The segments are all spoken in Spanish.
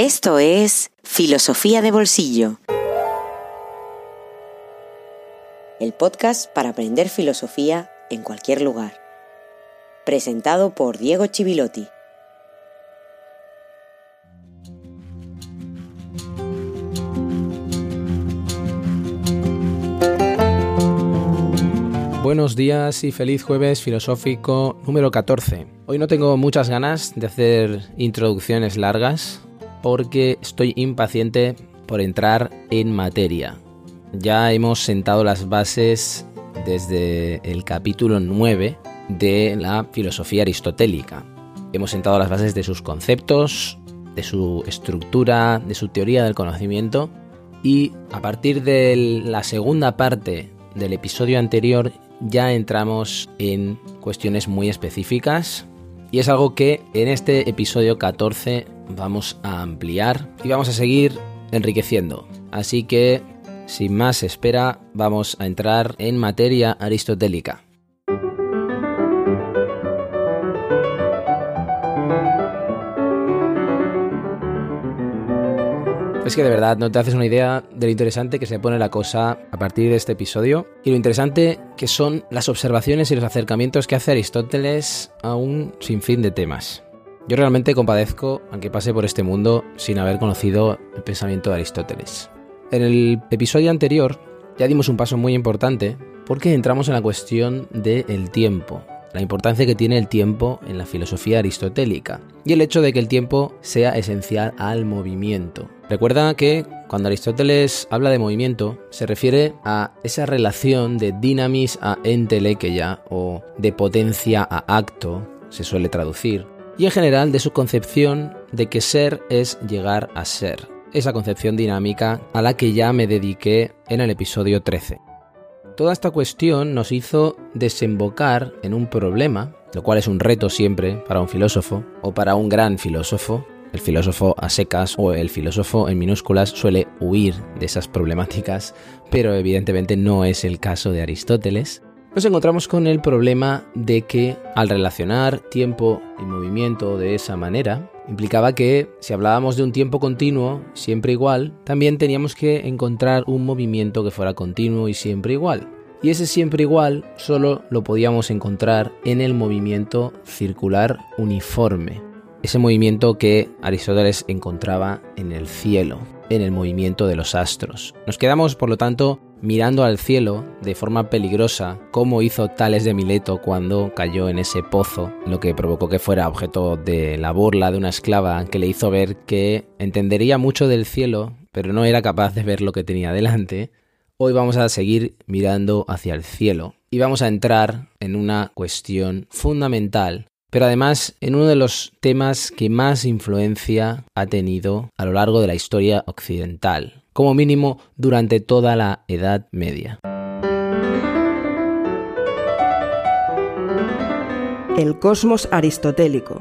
Esto es Filosofía de Bolsillo. El podcast para aprender filosofía en cualquier lugar. Presentado por Diego Chivilotti. Buenos días y feliz jueves filosófico número 14. Hoy no tengo muchas ganas de hacer introducciones largas porque estoy impaciente por entrar en materia. Ya hemos sentado las bases desde el capítulo 9 de la filosofía aristotélica. Hemos sentado las bases de sus conceptos, de su estructura, de su teoría del conocimiento y a partir de la segunda parte del episodio anterior ya entramos en cuestiones muy específicas y es algo que en este episodio 14 vamos a ampliar y vamos a seguir enriqueciendo. Así que, sin más espera, vamos a entrar en materia aristotélica. Es que de verdad no te haces una idea de lo interesante que se pone la cosa a partir de este episodio y lo interesante que son las observaciones y los acercamientos que hace Aristóteles a un sinfín de temas. Yo realmente compadezco a que pase por este mundo sin haber conocido el pensamiento de Aristóteles. En el episodio anterior ya dimos un paso muy importante porque entramos en la cuestión del tiempo, la importancia que tiene el tiempo en la filosofía aristotélica y el hecho de que el tiempo sea esencial al movimiento. Recuerda que cuando Aristóteles habla de movimiento se refiere a esa relación de dynamis a entelequia o de potencia a acto, se suele traducir, y en general de su concepción de que ser es llegar a ser, esa concepción dinámica a la que ya me dediqué en el episodio 13. Toda esta cuestión nos hizo desembocar en un problema, lo cual es un reto siempre para un filósofo o para un gran filósofo. El filósofo a secas o el filósofo en minúsculas suele huir de esas problemáticas, pero evidentemente no es el caso de Aristóteles. Nos encontramos con el problema de que al relacionar tiempo y movimiento de esa manera, implicaba que si hablábamos de un tiempo continuo, siempre igual, también teníamos que encontrar un movimiento que fuera continuo y siempre igual. Y ese siempre igual solo lo podíamos encontrar en el movimiento circular uniforme, ese movimiento que Aristóteles encontraba en el cielo, en el movimiento de los astros. Nos quedamos, por lo tanto, mirando al cielo de forma peligrosa, como hizo Tales de Mileto cuando cayó en ese pozo, lo que provocó que fuera objeto de la burla de una esclava que le hizo ver que entendería mucho del cielo, pero no era capaz de ver lo que tenía delante. Hoy vamos a seguir mirando hacia el cielo y vamos a entrar en una cuestión fundamental pero además en uno de los temas que más influencia ha tenido a lo largo de la historia occidental, como mínimo durante toda la Edad Media. El cosmos aristotélico.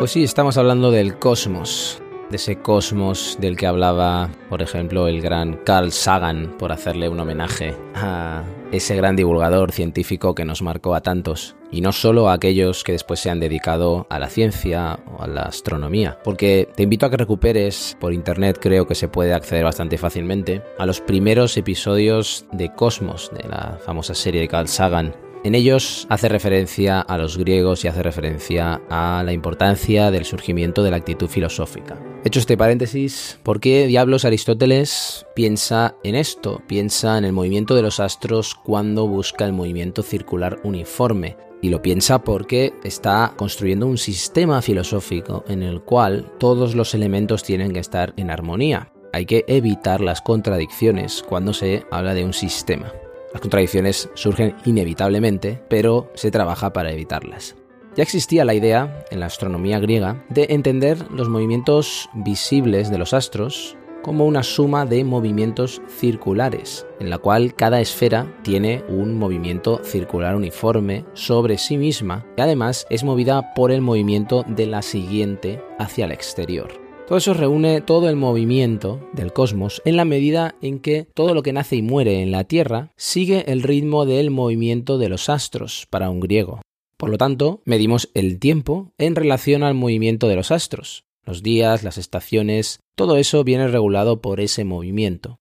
Pues sí, estamos hablando del cosmos, de ese cosmos del que hablaba, por ejemplo, el gran Carl Sagan, por hacerle un homenaje a ese gran divulgador científico que nos marcó a tantos, y no solo a aquellos que después se han dedicado a la ciencia o a la astronomía, porque te invito a que recuperes por internet, creo que se puede acceder bastante fácilmente, a los primeros episodios de Cosmos, de la famosa serie de Carl Sagan, en ellos hace referencia a los griegos y hace referencia a la importancia del surgimiento de la actitud filosófica. Hecho este paréntesis, ¿por qué diablos Aristóteles piensa en esto? Piensa en el movimiento de los astros cuando busca el movimiento circular uniforme. Y lo piensa porque está construyendo un sistema filosófico en el cual todos los elementos tienen que estar en armonía. Hay que evitar las contradicciones cuando se habla de un sistema. Las contradicciones surgen inevitablemente, pero se trabaja para evitarlas. Ya existía la idea, en la astronomía griega, de entender los movimientos visibles de los astros como una suma de movimientos circulares, en la cual cada esfera tiene un movimiento circular uniforme sobre sí misma y además es movida por el movimiento de la siguiente hacia el exterior. Todo eso reúne todo el movimiento del cosmos en la medida en que todo lo que nace y muere en la Tierra sigue el ritmo del movimiento de los astros para un griego. Por lo tanto, medimos el tiempo en relación al movimiento de los astros. Los días, las estaciones, todo eso viene regulado por ese movimiento.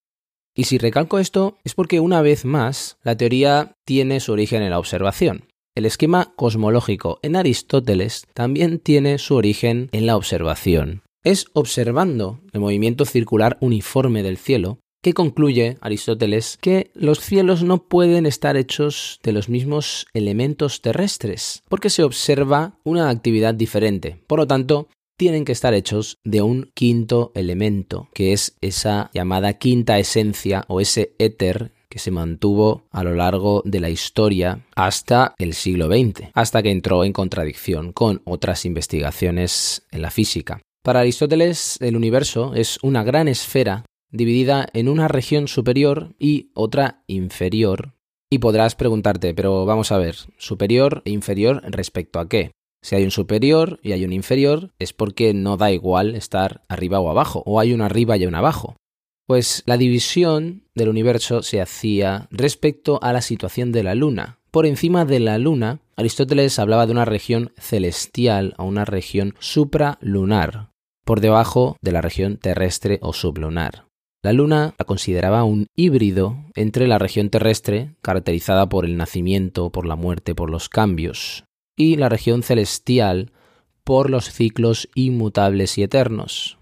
Y si recalco esto es porque una vez más la teoría tiene su origen en la observación. El esquema cosmológico en Aristóteles también tiene su origen en la observación. Es observando el movimiento circular uniforme del cielo que concluye Aristóteles que los cielos no pueden estar hechos de los mismos elementos terrestres, porque se observa una actividad diferente. Por lo tanto, tienen que estar hechos de un quinto elemento, que es esa llamada quinta esencia o ese éter que se mantuvo a lo largo de la historia hasta el siglo XX, hasta que entró en contradicción con otras investigaciones en la física. Para Aristóteles, el universo es una gran esfera dividida en una región superior y otra inferior. Y podrás preguntarte, pero vamos a ver, superior e inferior respecto a qué? Si hay un superior y hay un inferior, es porque no da igual estar arriba o abajo, o hay un arriba y un abajo. Pues la división del universo se hacía respecto a la situación de la Luna. Por encima de la Luna, Aristóteles hablaba de una región celestial o una región supralunar, por debajo de la región terrestre o sublunar. La Luna la consideraba un híbrido entre la región terrestre, caracterizada por el nacimiento, por la muerte, por los cambios, y la región celestial por los ciclos inmutables y eternos.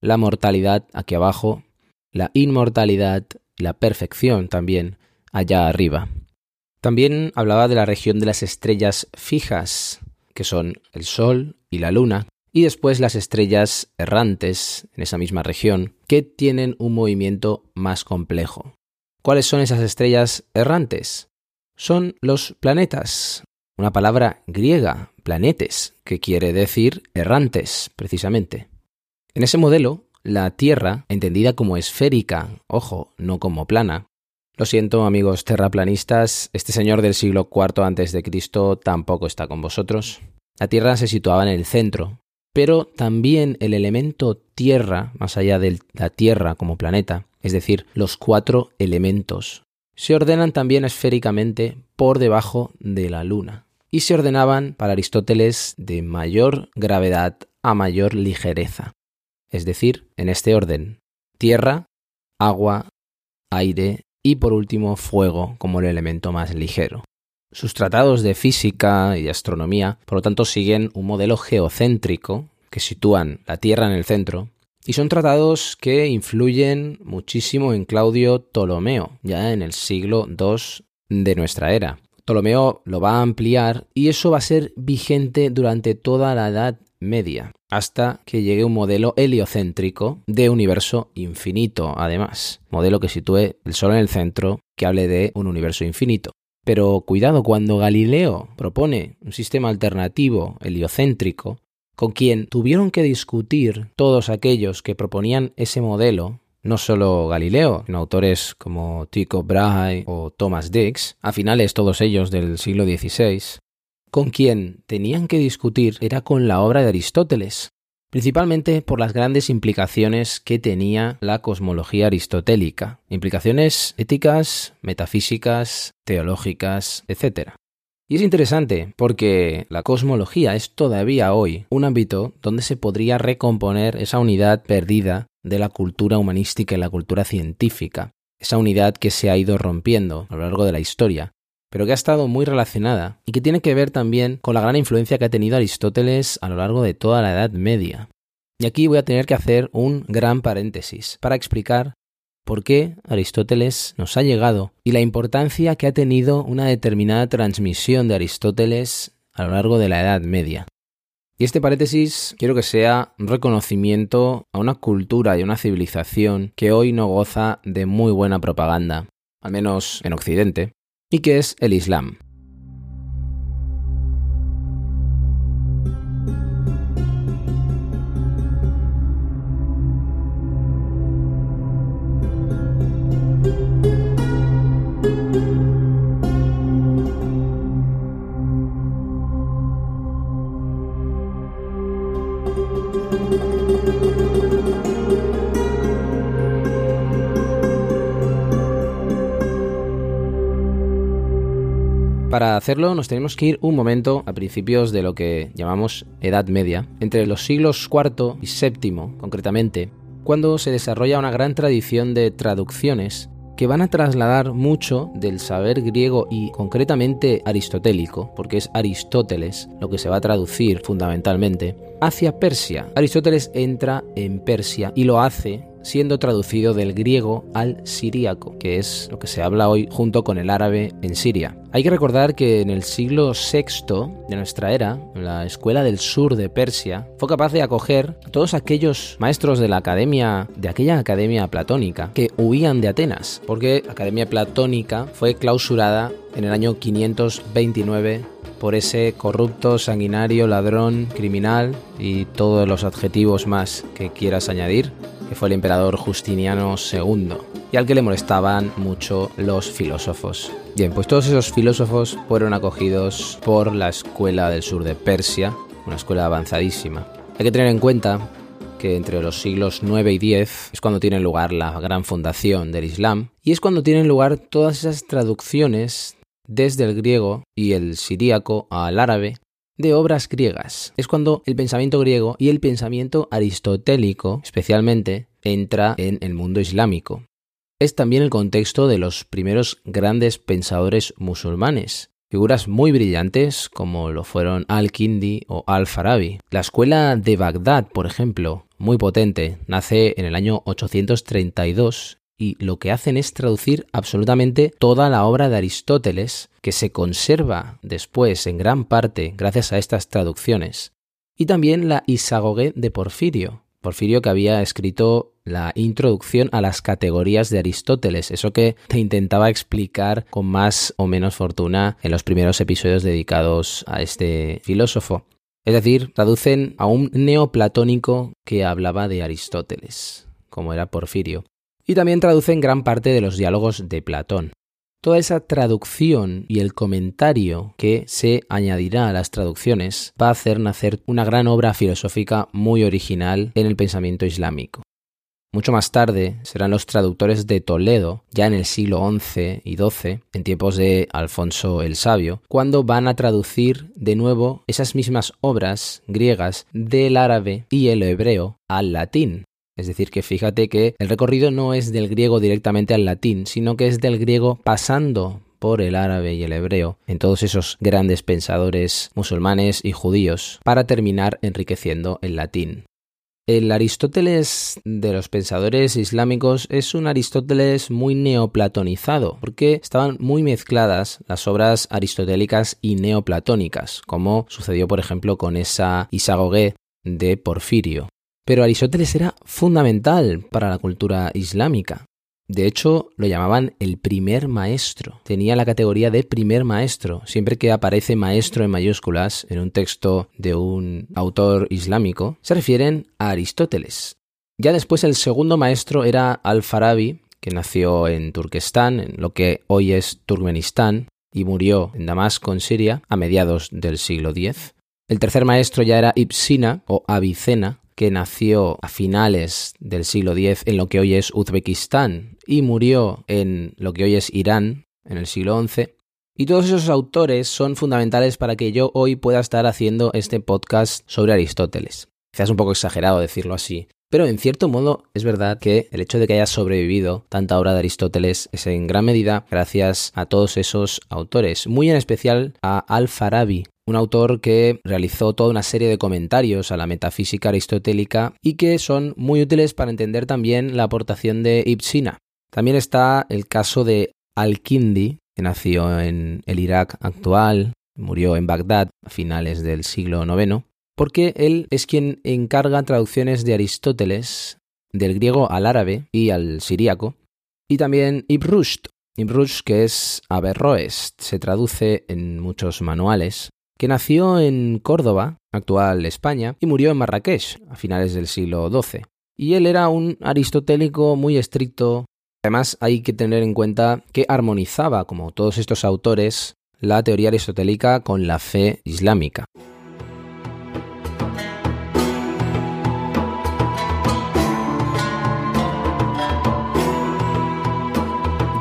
La mortalidad aquí abajo, la inmortalidad, la perfección también allá arriba. También hablaba de la región de las estrellas fijas, que son el Sol y la Luna, y después las estrellas errantes en esa misma región, que tienen un movimiento más complejo. ¿Cuáles son esas estrellas errantes? Son los planetas, una palabra griega, planetes, que quiere decir errantes, precisamente. En ese modelo, la Tierra, entendida como esférica, ojo, no como plana, lo siento, amigos terraplanistas, este señor del siglo IV a.C. tampoco está con vosotros. La Tierra se situaba en el centro, pero también el elemento Tierra, más allá de la Tierra como planeta, es decir, los cuatro elementos, se ordenan también esféricamente por debajo de la Luna y se ordenaban para Aristóteles de mayor gravedad a mayor ligereza, es decir, en este orden, tierra, agua, aire y por último fuego como el elemento más ligero. Sus tratados de física y de astronomía, por lo tanto, siguen un modelo geocéntrico que sitúan la Tierra en el centro y son tratados que influyen muchísimo en Claudio Ptolomeo, ya en el siglo II de nuestra era. Ptolomeo lo va a ampliar y eso va a ser vigente durante toda la Edad Media, hasta que llegue un modelo heliocéntrico de universo infinito, además. Modelo que sitúe el Sol en el centro, que hable de un universo infinito. Pero cuidado, cuando Galileo propone un sistema alternativo heliocéntrico, con quien tuvieron que discutir todos aquellos que proponían ese modelo, no solo Galileo, sino autores como Tycho Brahe o Thomas Dix, a finales todos ellos del siglo XVI, con quien tenían que discutir era con la obra de Aristóteles, principalmente por las grandes implicaciones que tenía la cosmología aristotélica, implicaciones éticas, metafísicas, teológicas, etc. Y es interesante porque la cosmología es todavía hoy un ámbito donde se podría recomponer esa unidad perdida de la cultura humanística y la cultura científica, esa unidad que se ha ido rompiendo a lo largo de la historia, pero que ha estado muy relacionada y que tiene que ver también con la gran influencia que ha tenido Aristóteles a lo largo de toda la Edad Media. Y aquí voy a tener que hacer un gran paréntesis para explicar por qué Aristóteles nos ha llegado y la importancia que ha tenido una determinada transmisión de Aristóteles a lo largo de la Edad Media. Y este paréntesis quiero que sea un reconocimiento a una cultura y una civilización que hoy no goza de muy buena propaganda, al menos en Occidente, y que es el Islam. Para hacerlo nos tenemos que ir un momento a principios de lo que llamamos Edad Media, entre los siglos IV y VII concretamente, cuando se desarrolla una gran tradición de traducciones que van a trasladar mucho del saber griego y concretamente aristotélico, porque es Aristóteles lo que se va a traducir fundamentalmente, hacia Persia. Aristóteles entra en Persia y lo hace siendo traducido del griego al siríaco, que es lo que se habla hoy junto con el árabe en Siria. Hay que recordar que en el siglo VI de nuestra era, la escuela del sur de Persia fue capaz de acoger a todos aquellos maestros de la academia, de aquella academia platónica, que huían de Atenas, porque la academia platónica fue clausurada en el año 529 por ese corrupto, sanguinario, ladrón, criminal y todos los adjetivos más que quieras añadir fue el emperador Justiniano II, y al que le molestaban mucho los filósofos. Bien, pues todos esos filósofos fueron acogidos por la escuela del sur de Persia, una escuela avanzadísima. Hay que tener en cuenta que entre los siglos 9 y 10 es cuando tiene lugar la gran fundación del Islam y es cuando tienen lugar todas esas traducciones desde el griego y el siríaco al árabe de obras griegas. Es cuando el pensamiento griego y el pensamiento aristotélico, especialmente, entra en el mundo islámico. Es también el contexto de los primeros grandes pensadores musulmanes, figuras muy brillantes como lo fueron Al-Kindi o Al-Farabi. La escuela de Bagdad, por ejemplo, muy potente, nace en el año 832 y lo que hacen es traducir absolutamente toda la obra de Aristóteles, que se conserva después en gran parte gracias a estas traducciones, y también la Isagoge de Porfirio. Porfirio que había escrito la introducción a las categorías de Aristóteles, eso que te intentaba explicar con más o menos fortuna en los primeros episodios dedicados a este filósofo. Es decir, traducen a un neoplatónico que hablaba de Aristóteles, como era Porfirio y también traducen gran parte de los diálogos de Platón. Toda esa traducción y el comentario que se añadirá a las traducciones va a hacer nacer una gran obra filosófica muy original en el pensamiento islámico. Mucho más tarde serán los traductores de Toledo, ya en el siglo XI y XII, en tiempos de Alfonso el Sabio, cuando van a traducir de nuevo esas mismas obras griegas del árabe y el hebreo al latín, es decir, que fíjate que el recorrido no es del griego directamente al latín, sino que es del griego pasando por el árabe y el hebreo en todos esos grandes pensadores musulmanes y judíos para terminar enriqueciendo el latín. El Aristóteles de los pensadores islámicos es un Aristóteles muy neoplatonizado, porque estaban muy mezcladas las obras aristotélicas y neoplatónicas, como sucedió por ejemplo con esa Isagoge de Porfirio. Pero Aristóteles era fundamental para la cultura islámica. De hecho, lo llamaban el primer maestro. Tenía la categoría de primer maestro. Siempre que aparece maestro en mayúsculas en un texto de un autor islámico, se refieren a Aristóteles. Ya después el segundo maestro era Al-Farabi, que nació en Turquestán, en lo que hoy es Turkmenistán, y murió en Damasco, en Siria, a mediados del siglo X. El tercer maestro ya era Ibsina o Avicena, que nació a finales del siglo X en lo que hoy es Uzbekistán y murió en lo que hoy es Irán en el siglo XI. Y todos esos autores son fundamentales para que yo hoy pueda estar haciendo este podcast sobre Aristóteles. Quizás un poco exagerado decirlo así, pero en cierto modo es verdad que el hecho de que haya sobrevivido tanta obra de Aristóteles es en gran medida gracias a todos esos autores, muy en especial a Al-Farabi, un autor que realizó toda una serie de comentarios a la metafísica aristotélica y que son muy útiles para entender también la aportación de Ibsina. También está el caso de Al-Kindi, que nació en el Irak actual, murió en Bagdad a finales del siglo IX, porque él es quien encarga traducciones de Aristóteles del griego al árabe y al siríaco, y también Ibn Rushd, Ibn que es Averroes, se traduce en muchos manuales, que nació en Córdoba, actual España, y murió en Marrakech a finales del siglo XII. Y él era un aristotélico muy estricto. Además, hay que tener en cuenta que armonizaba, como todos estos autores, la teoría aristotélica con la fe islámica.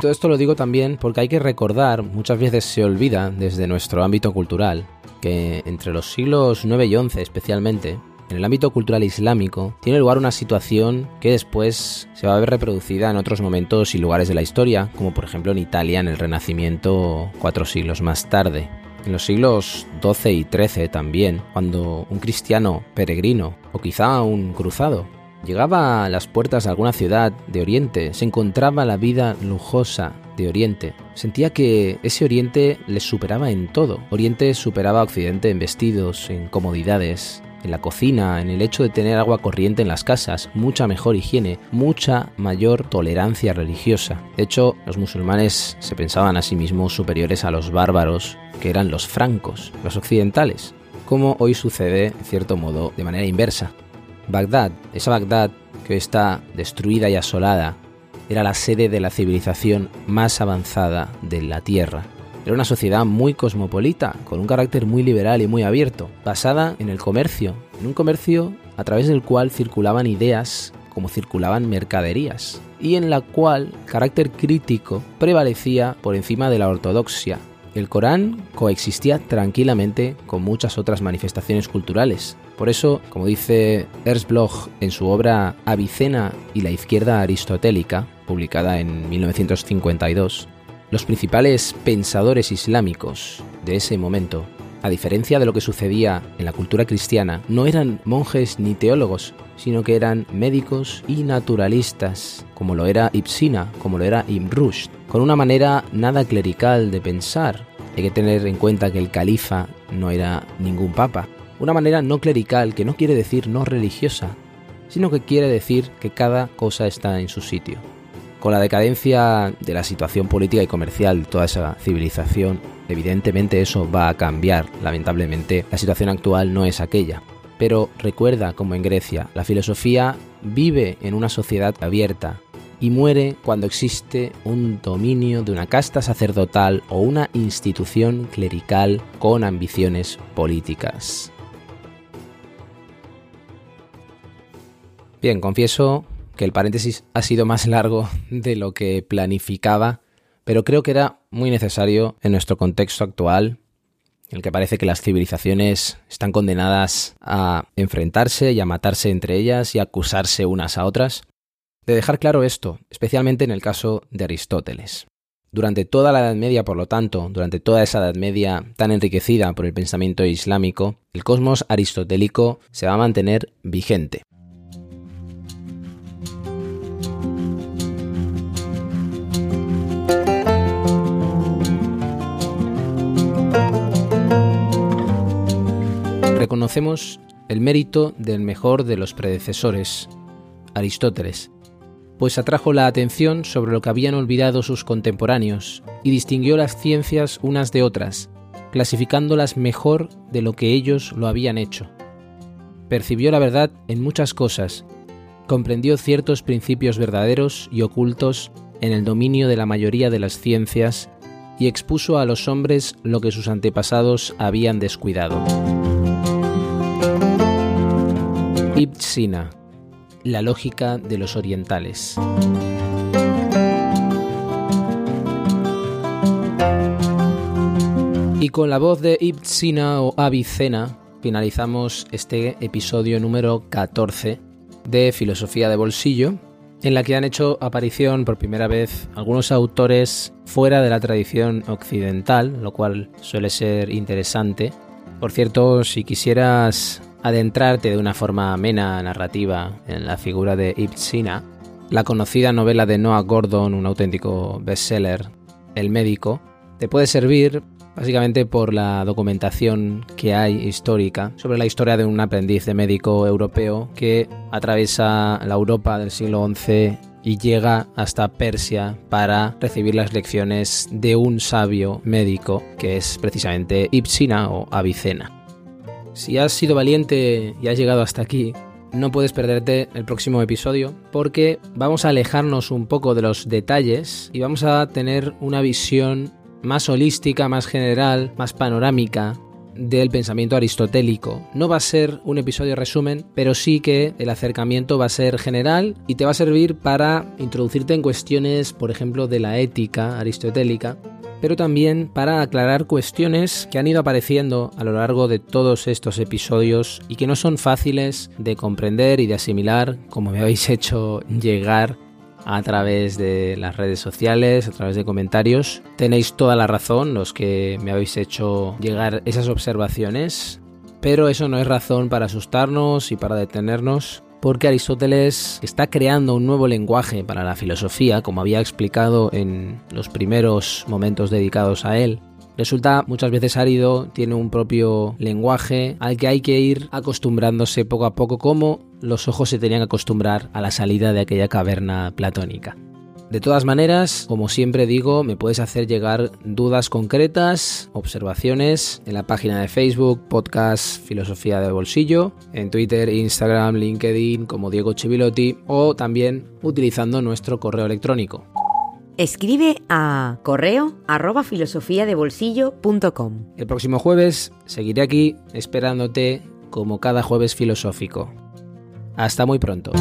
Todo esto lo digo también porque hay que recordar, muchas veces se olvida desde nuestro ámbito cultural, que entre los siglos 9 y 11 especialmente, en el ámbito cultural islámico, tiene lugar una situación que después se va a ver reproducida en otros momentos y lugares de la historia, como por ejemplo en Italia en el Renacimiento cuatro siglos más tarde. En los siglos XII y XIII también, cuando un cristiano peregrino o quizá un cruzado llegaba a las puertas de alguna ciudad de Oriente, se encontraba la vida lujosa de Oriente. Sentía que ese Oriente le superaba en todo. Oriente superaba a Occidente en vestidos, en comodidades, en la cocina, en el hecho de tener agua corriente en las casas, mucha mejor higiene, mucha mayor tolerancia religiosa. De hecho, los musulmanes se pensaban a sí mismos superiores a los bárbaros, que eran los francos, los occidentales, como hoy sucede, en cierto modo, de manera inversa. Bagdad, esa Bagdad que hoy está destruida y asolada, era la sede de la civilización más avanzada de la Tierra. Era una sociedad muy cosmopolita, con un carácter muy liberal y muy abierto, basada en el comercio, en un comercio a través del cual circulaban ideas como circulaban mercaderías, y en la cual el carácter crítico prevalecía por encima de la ortodoxia. El Corán coexistía tranquilamente con muchas otras manifestaciones culturales. Por eso, como dice Ernst Bloch en su obra Avicena y la izquierda aristotélica, publicada en 1952, los principales pensadores islámicos de ese momento, a diferencia de lo que sucedía en la cultura cristiana, no eran monjes ni teólogos, sino que eran médicos y naturalistas, como lo era Ibsina, como lo era Ibn con una manera nada clerical de pensar. Hay que tener en cuenta que el califa no era ningún papa. Una manera no clerical que no quiere decir no religiosa, sino que quiere decir que cada cosa está en su sitio. Con la decadencia de la situación política y comercial de toda esa civilización, evidentemente eso va a cambiar. Lamentablemente, la situación actual no es aquella. Pero recuerda, como en Grecia, la filosofía vive en una sociedad abierta y muere cuando existe un dominio de una casta sacerdotal o una institución clerical con ambiciones políticas. Bien, confieso que el paréntesis ha sido más largo de lo que planificaba, pero creo que era muy necesario en nuestro contexto actual, en el que parece que las civilizaciones están condenadas a enfrentarse y a matarse entre ellas y a acusarse unas a otras, de dejar claro esto, especialmente en el caso de Aristóteles. Durante toda la Edad Media, por lo tanto, durante toda esa Edad Media tan enriquecida por el pensamiento islámico, el cosmos aristotélico se va a mantener vigente. Reconocemos el mérito del mejor de los predecesores, Aristóteles, pues atrajo la atención sobre lo que habían olvidado sus contemporáneos y distinguió las ciencias unas de otras, clasificándolas mejor de lo que ellos lo habían hecho. Percibió la verdad en muchas cosas, comprendió ciertos principios verdaderos y ocultos en el dominio de la mayoría de las ciencias y expuso a los hombres lo que sus antepasados habían descuidado. Ibn la lógica de los orientales. Y con la voz de Ibn o Avicena finalizamos este episodio número 14 de Filosofía de Bolsillo, en la que han hecho aparición por primera vez algunos autores fuera de la tradición occidental, lo cual suele ser interesante. Por cierto, si quisieras adentrarte de una forma amena narrativa en la figura de Ibn la conocida novela de Noah Gordon, un auténtico bestseller, El médico, te puede servir básicamente por la documentación que hay histórica sobre la historia de un aprendiz de médico europeo que atraviesa la Europa del siglo XI y llega hasta Persia para recibir las lecciones de un sabio médico que es precisamente Ibsina o Avicena. Si has sido valiente y has llegado hasta aquí, no puedes perderte el próximo episodio porque vamos a alejarnos un poco de los detalles y vamos a tener una visión más holística, más general, más panorámica del pensamiento aristotélico. No va a ser un episodio resumen, pero sí que el acercamiento va a ser general y te va a servir para introducirte en cuestiones, por ejemplo, de la ética aristotélica pero también para aclarar cuestiones que han ido apareciendo a lo largo de todos estos episodios y que no son fáciles de comprender y de asimilar, como me habéis hecho llegar a través de las redes sociales, a través de comentarios. Tenéis toda la razón los que me habéis hecho llegar esas observaciones, pero eso no es razón para asustarnos y para detenernos porque Aristóteles está creando un nuevo lenguaje para la filosofía, como había explicado en los primeros momentos dedicados a él. Resulta muchas veces árido, tiene un propio lenguaje al que hay que ir acostumbrándose poco a poco como los ojos se tenían que acostumbrar a la salida de aquella caverna platónica. De todas maneras, como siempre digo, me puedes hacer llegar dudas concretas, observaciones en la página de Facebook, podcast Filosofía de Bolsillo, en Twitter, Instagram, LinkedIn como Diego Chivilotti o también utilizando nuestro correo electrónico. Escribe a correo arroba El próximo jueves seguiré aquí esperándote como cada jueves filosófico. Hasta muy pronto.